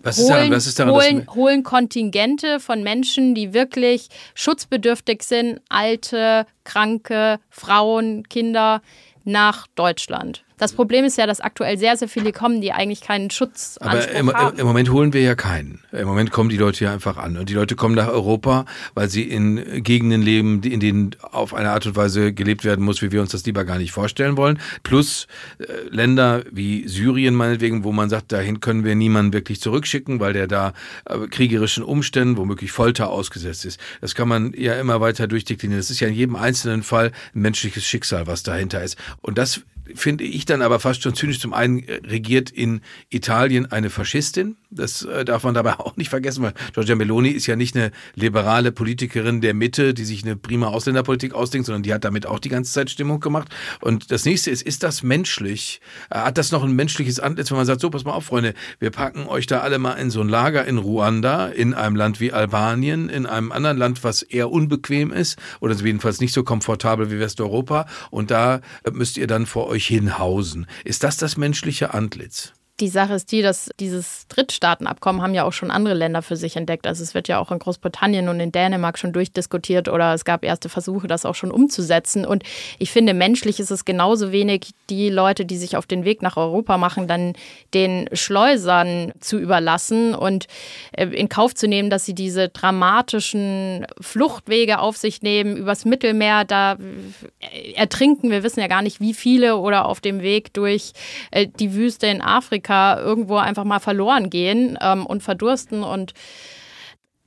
Speaker 4: was ist daran, was ist daran,
Speaker 5: holen, holen Kontingente von Menschen, die wirklich schutzbedürftig sind, alte, kranke, Frauen, Kinder, nach Deutschland. Das Problem ist ja, dass aktuell sehr, sehr viele kommen, die eigentlich keinen Schutz
Speaker 4: Aber im, haben. im Moment holen wir ja keinen. Im Moment kommen die Leute ja einfach an. Und die Leute kommen nach Europa, weil sie in Gegenden leben, in denen auf eine Art und Weise gelebt werden muss, wie wir uns das lieber gar nicht vorstellen wollen. Plus äh, Länder wie Syrien meinetwegen, wo man sagt, dahin können wir niemanden wirklich zurückschicken, weil der da äh, kriegerischen Umständen, womöglich Folter ausgesetzt ist. Das kann man ja immer weiter durchdeklinieren. Das ist ja in jedem einzelnen Fall ein menschliches Schicksal, was dahinter ist. Und das finde ich dann aber fast schon zynisch. Zum einen äh, regiert in Italien eine Faschistin. Das äh, darf man dabei auch nicht vergessen, weil Giorgia Meloni ist ja nicht eine liberale Politikerin der Mitte, die sich eine prima Ausländerpolitik ausdenkt, sondern die hat damit auch die ganze Zeit Stimmung gemacht. Und das nächste ist, ist das menschlich? Äh, hat das noch ein menschliches Antlitz, wenn man sagt, so, pass mal auf, Freunde, wir packen euch da alle mal in so ein Lager in Ruanda, in einem Land wie Albanien, in einem anderen Land, was eher unbequem ist oder jedenfalls nicht so komfortabel wie Westeuropa. Und da müsst ihr dann vor euch hinhausen. Ist das das menschliche Antlitz?
Speaker 5: Die Sache ist die, dass dieses Drittstaatenabkommen haben ja auch schon andere Länder für sich entdeckt. Also es wird ja auch in Großbritannien und in Dänemark schon durchdiskutiert oder es gab erste Versuche, das auch schon umzusetzen. Und ich finde, menschlich ist es genauso wenig, die Leute, die sich auf den Weg nach Europa machen, dann den Schleusern zu überlassen und äh, in Kauf zu nehmen, dass sie diese dramatischen Fluchtwege auf sich nehmen, übers Mittelmeer, da äh, ertrinken. Wir wissen ja gar nicht, wie viele oder auf dem Weg durch äh, die Wüste in Afrika Afrika irgendwo einfach mal verloren gehen ähm, und verdursten und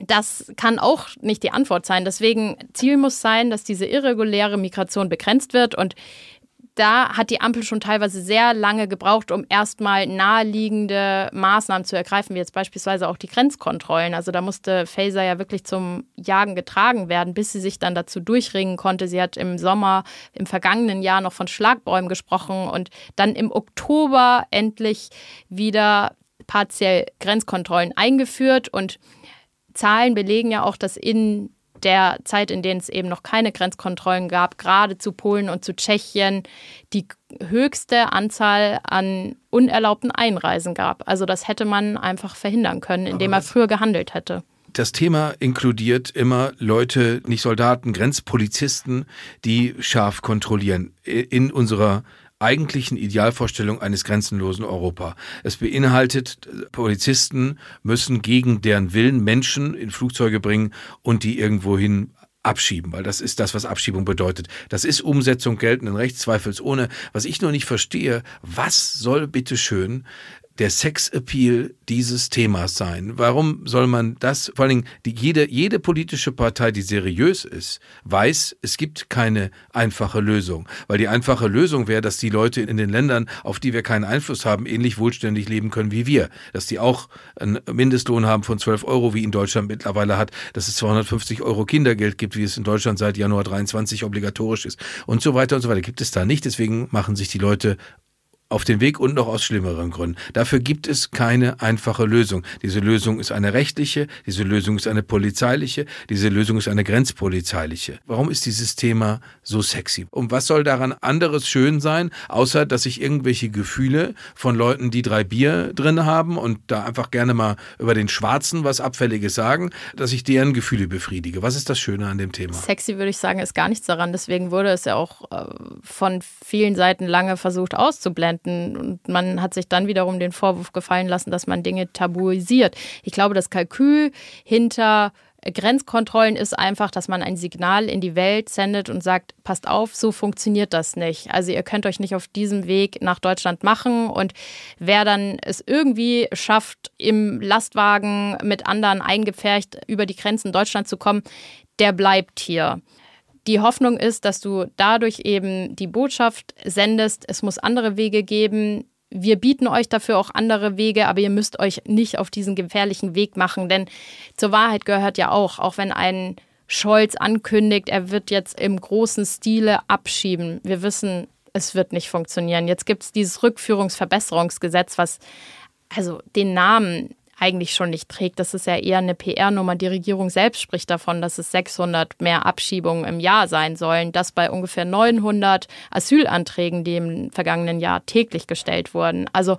Speaker 5: das kann auch nicht die Antwort sein. Deswegen Ziel muss sein, dass diese irreguläre Migration begrenzt wird und da hat die Ampel schon teilweise sehr lange gebraucht, um erstmal naheliegende Maßnahmen zu ergreifen, wie jetzt beispielsweise auch die Grenzkontrollen. Also da musste Faser ja wirklich zum Jagen getragen werden, bis sie sich dann dazu durchringen konnte. Sie hat im Sommer im vergangenen Jahr noch von Schlagbäumen gesprochen und dann im Oktober endlich wieder partiell Grenzkontrollen eingeführt und Zahlen belegen ja auch, dass in der Zeit, in der es eben noch keine Grenzkontrollen gab, gerade zu Polen und zu Tschechien, die höchste Anzahl an unerlaubten Einreisen gab. Also das hätte man einfach verhindern können, indem er früher gehandelt hätte.
Speaker 4: Das Thema inkludiert immer Leute, nicht Soldaten, Grenzpolizisten, die scharf kontrollieren in unserer eigentlichen Idealvorstellung eines grenzenlosen Europa. Es beinhaltet, Polizisten müssen gegen deren Willen Menschen in Flugzeuge bringen und die irgendwohin abschieben, weil das ist das, was Abschiebung bedeutet. Das ist Umsetzung geltenden Rechts, zweifelsohne. Was ich nur nicht verstehe, was soll bitteschön der Sexappeal dieses Themas sein? Warum soll man das, vor allen Dingen die, jede, jede politische Partei, die seriös ist, weiß, es gibt keine einfache Lösung. Weil die einfache Lösung wäre, dass die Leute in den Ländern, auf die wir keinen Einfluss haben, ähnlich wohlständig leben können wie wir. Dass die auch einen Mindestlohn haben von 12 Euro, wie in Deutschland mittlerweile hat, dass es 250 Euro Kindergeld gibt, wie es in Deutschland seit Januar 23 obligatorisch ist und so weiter und so weiter. Gibt es da nicht. Deswegen machen sich die Leute auf den Weg und noch aus schlimmeren Gründen. Dafür gibt es keine einfache Lösung. Diese Lösung ist eine rechtliche, diese Lösung ist eine polizeiliche, diese Lösung ist eine grenzpolizeiliche. Warum ist dieses Thema so sexy? Und was soll daran anderes schön sein, außer dass ich irgendwelche Gefühle von Leuten, die drei Bier drin haben und da einfach gerne mal über den Schwarzen was Abfälliges sagen, dass ich deren Gefühle befriedige. Was ist das Schöne an dem Thema?
Speaker 5: Sexy würde ich sagen, ist gar nichts daran. Deswegen wurde es ja auch äh, von vielen Seiten lange versucht auszublenden. Momenten. Und man hat sich dann wiederum den Vorwurf gefallen lassen, dass man Dinge tabuisiert. Ich glaube, das Kalkül hinter Grenzkontrollen ist einfach, dass man ein Signal in die Welt sendet und sagt, passt auf, so funktioniert das nicht. Also ihr könnt euch nicht auf diesem Weg nach Deutschland machen und wer dann es irgendwie schafft, im Lastwagen mit anderen eingepfercht über die Grenzen Deutschlands zu kommen, der bleibt hier. Die Hoffnung ist, dass du dadurch eben die Botschaft sendest, es muss andere Wege geben. Wir bieten euch dafür auch andere Wege, aber ihr müsst euch nicht auf diesen gefährlichen Weg machen. Denn zur Wahrheit gehört ja auch, auch wenn ein Scholz ankündigt, er wird jetzt im großen Stile abschieben. Wir wissen, es wird nicht funktionieren. Jetzt gibt es dieses Rückführungsverbesserungsgesetz, was also den Namen eigentlich schon nicht trägt. Das ist ja eher eine PR-Nummer. Die Regierung selbst spricht davon, dass es 600 mehr Abschiebungen im Jahr sein sollen. Das bei ungefähr 900 Asylanträgen, die im vergangenen Jahr täglich gestellt wurden. Also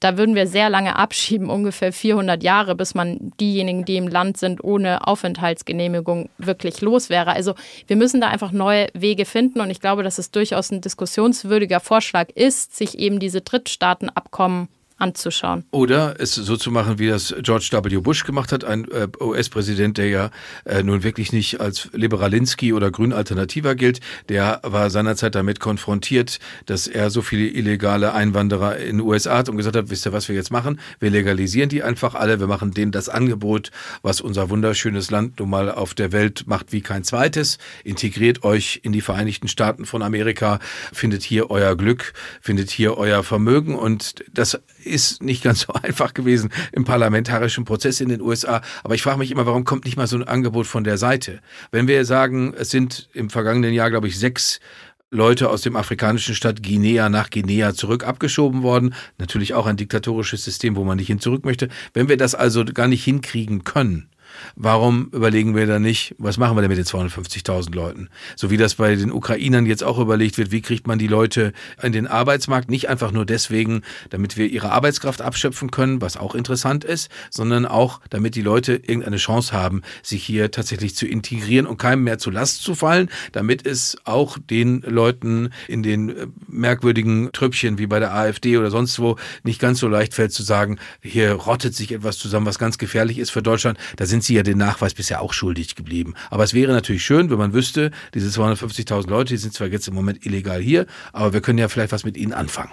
Speaker 5: da würden wir sehr lange abschieben, ungefähr 400 Jahre, bis man diejenigen, die im Land sind, ohne Aufenthaltsgenehmigung wirklich los wäre. Also wir müssen da einfach neue Wege finden und ich glaube, dass es durchaus ein diskussionswürdiger Vorschlag ist, sich eben diese Drittstaatenabkommen anzuschauen.
Speaker 4: Oder es so zu machen, wie das George W. Bush gemacht hat, ein äh, US-Präsident, der ja äh, nun wirklich nicht als Liberalinski oder Grünalternativer gilt. Der war seinerzeit damit konfrontiert, dass er so viele illegale Einwanderer in den USA hat und gesagt hat, wisst ihr, was wir jetzt machen? Wir legalisieren die einfach alle, wir machen denen das Angebot, was unser wunderschönes Land nun mal auf der Welt macht wie kein zweites. Integriert euch in die Vereinigten Staaten von Amerika, findet hier euer Glück, findet hier euer Vermögen und das ist nicht ganz so einfach gewesen im parlamentarischen Prozess in den USA. Aber ich frage mich immer, warum kommt nicht mal so ein Angebot von der Seite? Wenn wir sagen, es sind im vergangenen Jahr, glaube ich, sechs Leute aus dem afrikanischen Stadt Guinea nach Guinea zurück abgeschoben worden. Natürlich auch ein diktatorisches System, wo man nicht hin zurück möchte. Wenn wir das also gar nicht hinkriegen können, warum überlegen wir da nicht, was machen wir denn mit den 250.000 Leuten? So wie das bei den Ukrainern jetzt auch überlegt wird, wie kriegt man die Leute in den Arbeitsmarkt? Nicht einfach nur deswegen, damit wir ihre Arbeitskraft abschöpfen können, was auch interessant ist, sondern auch, damit die Leute irgendeine Chance haben, sich hier tatsächlich zu integrieren und keinem mehr zur Last zu fallen, damit es auch den Leuten in den äh, merkwürdigen Trüppchen wie bei der AfD oder sonst wo nicht ganz so leicht fällt zu sagen, hier rottet sich etwas zusammen, was ganz gefährlich ist für Deutschland. Da sind sie ja den Nachweis bisher auch schuldig geblieben. Aber es wäre natürlich schön, wenn man wüsste, diese 250.000 Leute, die sind zwar jetzt im Moment illegal hier, aber wir können ja vielleicht was mit ihnen anfangen.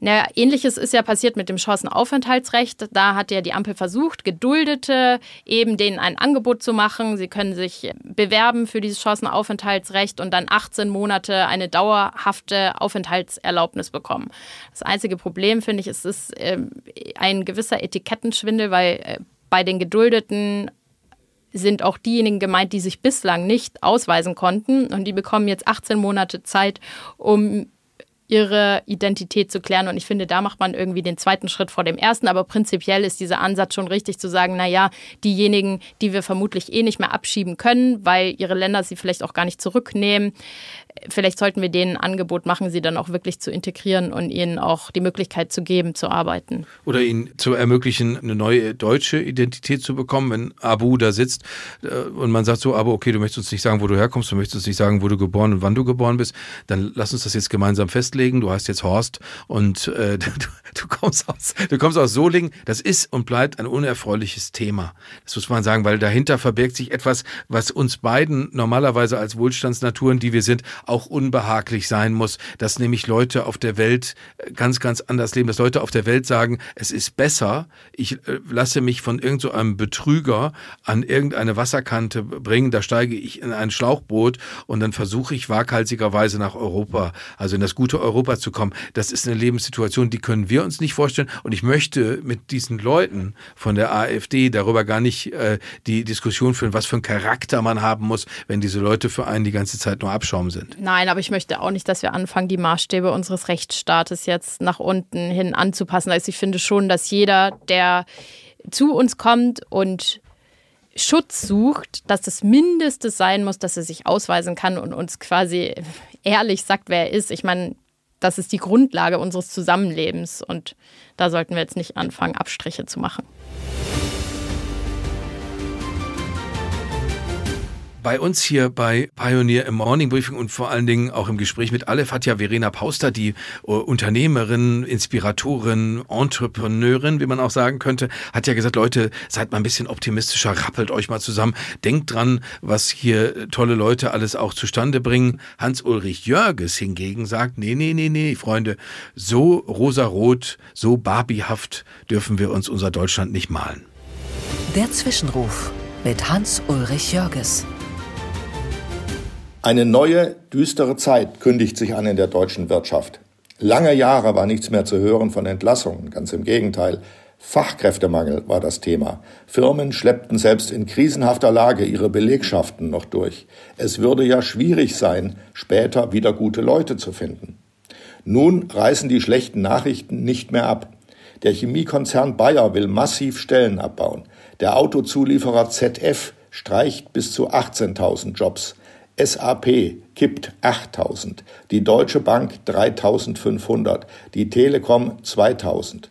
Speaker 5: Naja, ähnliches ist ja passiert mit dem Chancenaufenthaltsrecht. Da hat ja die Ampel versucht, Geduldete eben denen ein Angebot zu machen. Sie können sich bewerben für dieses Chancenaufenthaltsrecht und dann 18 Monate eine dauerhafte Aufenthaltserlaubnis bekommen. Das einzige Problem, finde ich, ist, ist äh, ein gewisser Etikettenschwindel, weil äh, bei den Geduldeten sind auch diejenigen gemeint, die sich bislang nicht ausweisen konnten. Und die bekommen jetzt 18 Monate Zeit, um ihre Identität zu klären. Und ich finde, da macht man irgendwie den zweiten Schritt vor dem ersten. Aber prinzipiell ist dieser Ansatz schon richtig zu sagen, naja, diejenigen, die wir vermutlich eh nicht mehr abschieben können, weil ihre Länder sie vielleicht auch gar nicht zurücknehmen, vielleicht sollten wir denen ein Angebot machen, sie dann auch wirklich zu integrieren und ihnen auch die Möglichkeit zu geben, zu arbeiten.
Speaker 4: Oder ihnen zu ermöglichen, eine neue deutsche Identität zu bekommen, wenn Abu da sitzt äh, und man sagt so, aber okay, du möchtest uns nicht sagen, wo du herkommst, du möchtest uns nicht sagen, wo du geboren und wann du geboren bist, dann lass uns das jetzt gemeinsam festlegen. Du heißt jetzt Horst und äh, du, du, kommst aus, du kommst aus Solingen. Das ist und bleibt ein unerfreuliches Thema. Das muss man sagen, weil dahinter verbirgt sich etwas, was uns beiden normalerweise als Wohlstandsnaturen, die wir sind, auch unbehaglich sein muss, dass nämlich Leute auf der Welt äh, ganz, ganz anders leben, dass Leute auf der Welt sagen, es ist besser, ich äh, lasse mich von irgendeinem so Betrüger an irgendeine Wasserkante bringen, da steige ich in ein Schlauchboot und dann versuche ich waghalsigerweise nach Europa, also in das gute Europa zu kommen. Das ist eine Lebenssituation, die können wir uns nicht vorstellen und ich möchte mit diesen Leuten von der AfD darüber gar nicht äh, die Diskussion führen, was für einen Charakter man haben muss, wenn diese Leute für einen die ganze Zeit nur Abschaum sind.
Speaker 5: Nein, aber ich möchte auch nicht, dass wir anfangen, die Maßstäbe unseres Rechtsstaates jetzt nach unten hin anzupassen. Also ich finde schon, dass jeder, der zu uns kommt und Schutz sucht, dass das Mindeste sein muss, dass er sich ausweisen kann und uns quasi ehrlich sagt, wer er ist. Ich meine, das ist die Grundlage unseres Zusammenlebens und da sollten wir jetzt nicht anfangen, Abstriche zu machen.
Speaker 4: Bei uns hier bei Pioneer im Morning Briefing und vor allen Dingen auch im Gespräch mit Aleph hat ja Verena Pauster, die uh, Unternehmerin, Inspiratorin, Entrepreneurin, wie man auch sagen könnte, hat ja gesagt, Leute, seid mal ein bisschen optimistischer, rappelt euch mal zusammen, denkt dran, was hier tolle Leute alles auch zustande bringen. Hans-Ulrich Jörges hingegen sagt, nee, nee, nee, nee, Freunde, so rosarot, so barbiehaft dürfen wir uns unser Deutschland nicht malen.
Speaker 3: Der Zwischenruf mit Hans-Ulrich Jörges.
Speaker 7: Eine neue, düstere Zeit kündigt sich an in der deutschen Wirtschaft. Lange Jahre war nichts mehr zu hören von Entlassungen, ganz im Gegenteil. Fachkräftemangel war das Thema. Firmen schleppten selbst in krisenhafter Lage ihre Belegschaften noch durch. Es würde ja schwierig sein, später wieder gute Leute zu finden. Nun reißen die schlechten Nachrichten nicht mehr ab. Der Chemiekonzern Bayer will massiv Stellen abbauen. Der Autozulieferer ZF streicht bis zu 18.000 Jobs. SAP kippt 8000, die Deutsche Bank 3500, die Telekom 2000.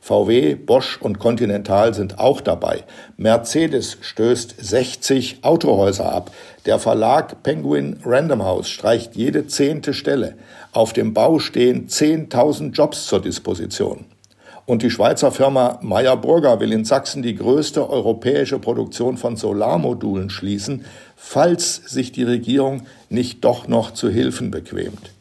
Speaker 7: VW, Bosch und Continental sind auch dabei. Mercedes stößt 60 Autohäuser ab. Der Verlag Penguin Random House streicht jede zehnte Stelle. Auf dem Bau stehen 10.000 Jobs zur Disposition. Und die Schweizer Firma Meyer Burger will in Sachsen die größte europäische Produktion von Solarmodulen schließen, falls sich die Regierung nicht doch noch zu Hilfen bequemt.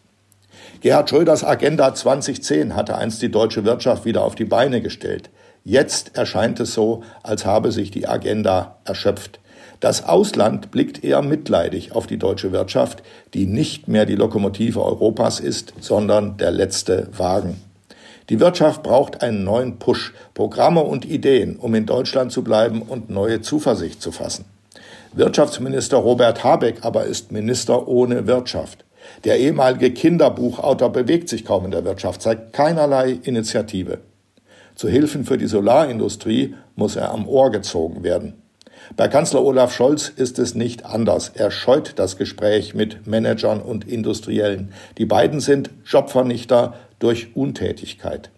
Speaker 7: Gerhard Schröders Agenda 2010 hatte einst die deutsche Wirtschaft wieder auf die Beine gestellt. Jetzt erscheint es so, als habe sich die Agenda erschöpft. Das Ausland blickt eher mitleidig auf die deutsche Wirtschaft, die nicht mehr die Lokomotive Europas ist, sondern der letzte Wagen. Die Wirtschaft braucht einen neuen Push, Programme und Ideen, um in Deutschland zu bleiben und neue Zuversicht zu fassen. Wirtschaftsminister Robert Habeck aber ist Minister ohne Wirtschaft. Der ehemalige Kinderbuchautor bewegt sich kaum in der Wirtschaft, zeigt keinerlei Initiative. Zu Hilfen für die Solarindustrie muss er am Ohr gezogen werden. Bei Kanzler Olaf Scholz ist es nicht anders. Er scheut das Gespräch mit Managern und Industriellen. Die beiden sind Jobvernichter durch Untätigkeit.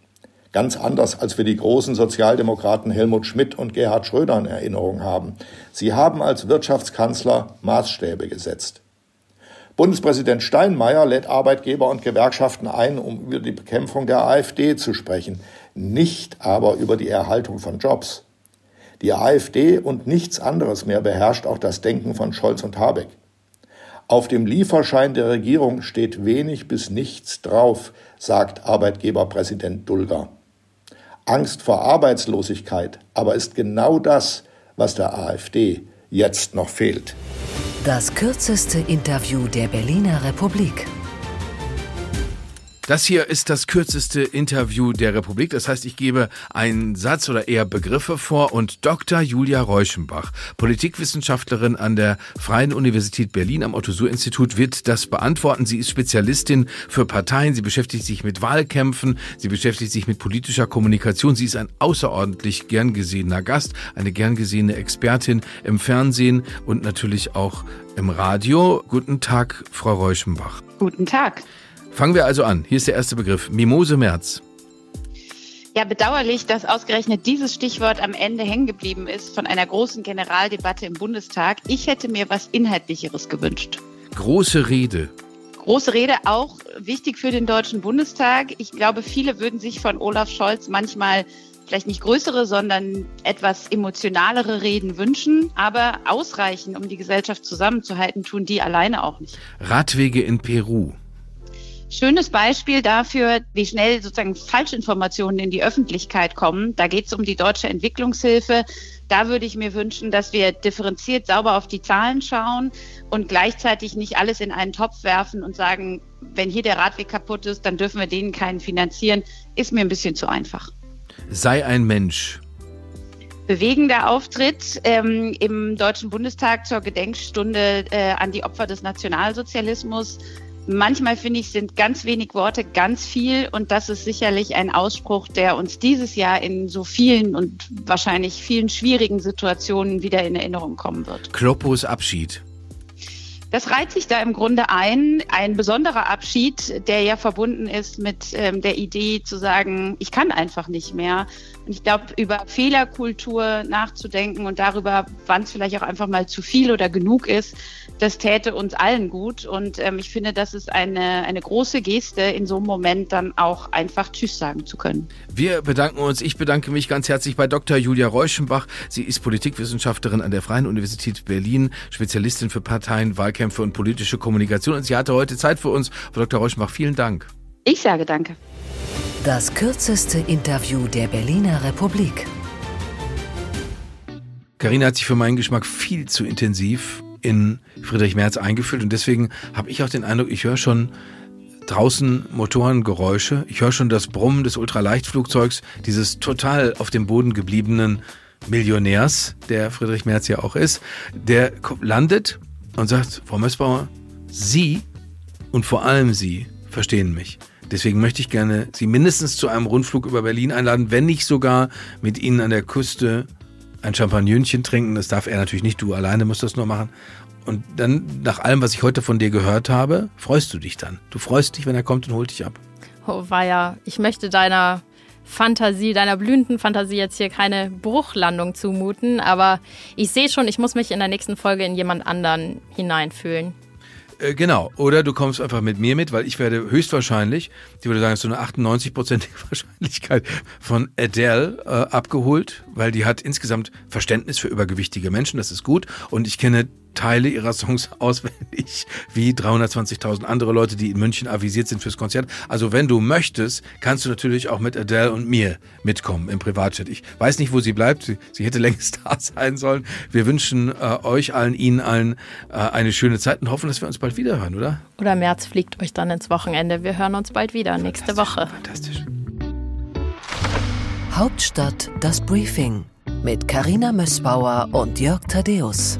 Speaker 7: Ganz anders, als wir die großen Sozialdemokraten Helmut Schmidt und Gerhard Schröder in Erinnerung haben. Sie haben als Wirtschaftskanzler Maßstäbe gesetzt. Bundespräsident Steinmeier lädt Arbeitgeber und Gewerkschaften ein, um über die Bekämpfung der AfD zu sprechen, nicht aber über die Erhaltung von Jobs. Die AfD und nichts anderes mehr beherrscht auch das Denken von Scholz und Habeck. Auf dem Lieferschein der Regierung steht wenig bis nichts drauf, sagt Arbeitgeberpräsident Dulger. Angst vor Arbeitslosigkeit aber ist genau das, was der AfD jetzt noch fehlt.
Speaker 3: Das kürzeste Interview der Berliner Republik.
Speaker 4: Das hier ist das kürzeste Interview der Republik. Das heißt, ich gebe einen Satz oder eher Begriffe vor und Dr. Julia Reuschenbach, Politikwissenschaftlerin an der Freien Universität Berlin am Otto-Suhr-Institut, wird das beantworten. Sie ist Spezialistin für Parteien. Sie beschäftigt sich mit Wahlkämpfen. Sie beschäftigt sich mit politischer Kommunikation. Sie ist ein außerordentlich gern gesehener Gast, eine gern gesehene Expertin im Fernsehen und natürlich auch im Radio. Guten Tag, Frau Reuschenbach.
Speaker 8: Guten Tag.
Speaker 4: Fangen wir also an. Hier ist der erste Begriff. Mimose März.
Speaker 8: Ja, bedauerlich, dass ausgerechnet dieses Stichwort am Ende hängen geblieben ist von einer großen Generaldebatte im Bundestag. Ich hätte mir was Inhaltlicheres gewünscht.
Speaker 4: Große Rede.
Speaker 8: Große Rede, auch wichtig für den Deutschen Bundestag. Ich glaube, viele würden sich von Olaf Scholz manchmal vielleicht nicht größere, sondern etwas emotionalere Reden wünschen, aber ausreichen, um die Gesellschaft zusammenzuhalten, tun die alleine auch nicht.
Speaker 4: Radwege in Peru
Speaker 8: schönes Beispiel dafür, wie schnell sozusagen Falschinformationen in die Öffentlichkeit kommen. Da geht es um die deutsche Entwicklungshilfe. Da würde ich mir wünschen, dass wir differenziert sauber auf die Zahlen schauen und gleichzeitig nicht alles in einen Topf werfen und sagen, wenn hier der Radweg kaputt ist, dann dürfen wir denen keinen finanzieren. Ist mir ein bisschen zu einfach.
Speaker 4: Sei ein Mensch
Speaker 8: bewegender Auftritt ähm, im Deutschen Bundestag zur Gedenkstunde äh, an die Opfer des Nationalsozialismus. Manchmal finde ich, sind ganz wenig Worte ganz viel und das ist sicherlich ein Ausspruch, der uns dieses Jahr in so vielen und wahrscheinlich vielen schwierigen Situationen wieder in Erinnerung kommen wird.
Speaker 4: Kloppos Abschied.
Speaker 8: Das reiht sich da im Grunde ein, ein besonderer Abschied, der ja verbunden ist mit ähm, der Idee zu sagen, ich kann einfach nicht mehr. Und ich glaube, über Fehlerkultur nachzudenken und darüber, wann es vielleicht auch einfach mal zu viel oder genug ist, das täte uns allen gut. Und ähm, ich finde, das ist eine, eine große Geste, in so einem Moment dann auch einfach Tschüss sagen zu können.
Speaker 4: Wir bedanken uns. Ich bedanke mich ganz herzlich bei Dr. Julia Reuschenbach. Sie ist Politikwissenschaftlerin an der Freien Universität Berlin, Spezialistin für Parteien, Wahlkämpfe und politische Kommunikation. Und sie hatte heute Zeit für uns. Frau Dr. Reuschenbach, vielen Dank.
Speaker 8: Ich sage danke.
Speaker 3: Das kürzeste Interview der Berliner Republik.
Speaker 4: Karina hat sich für meinen Geschmack viel zu intensiv in Friedrich Merz eingeführt und deswegen habe ich auch den Eindruck, ich höre schon draußen Motorengeräusche, ich höre schon das Brummen des Ultraleichtflugzeugs, dieses total auf dem Boden gebliebenen Millionärs, der Friedrich Merz ja auch ist, der landet und sagt, Frau Mössbauer, Sie und vor allem Sie verstehen mich. Deswegen möchte ich gerne Sie mindestens zu einem Rundflug über Berlin einladen, wenn nicht sogar mit Ihnen an der Küste ein Champagnönchen trinken. Das darf er natürlich nicht, du alleine musst das nur machen. Und dann, nach allem, was ich heute von dir gehört habe, freust du dich dann. Du freust dich, wenn er kommt und holt dich ab.
Speaker 5: Oh, ja, ich möchte deiner Fantasie, deiner blühenden Fantasie jetzt hier keine Bruchlandung zumuten, aber ich sehe schon, ich muss mich in der nächsten Folge in jemand anderen hineinfühlen.
Speaker 4: Äh, genau. Oder du kommst einfach mit mir mit, weil ich werde höchstwahrscheinlich, ich würde sagen, so eine 98-prozentige Wahrscheinlichkeit von Adele äh, abgeholt, weil die hat insgesamt Verständnis für übergewichtige Menschen, das ist gut. Und ich kenne Teile ihrer Songs auswendig, wie 320.000 andere Leute, die in München avisiert sind fürs Konzert. Also wenn du möchtest, kannst du natürlich auch mit Adele und mir mitkommen im Privatchat. Ich weiß nicht, wo sie bleibt. Sie, sie hätte längst da sein sollen. Wir wünschen äh, euch allen, Ihnen allen äh, eine schöne Zeit und hoffen, dass wir uns bald wieder hören, oder?
Speaker 5: Oder März fliegt euch dann ins Wochenende. Wir hören uns bald wieder nächste Woche.
Speaker 4: Fantastisch.
Speaker 3: Hauptstadt das Briefing mit Karina Mössbauer und Jörg Thaddeus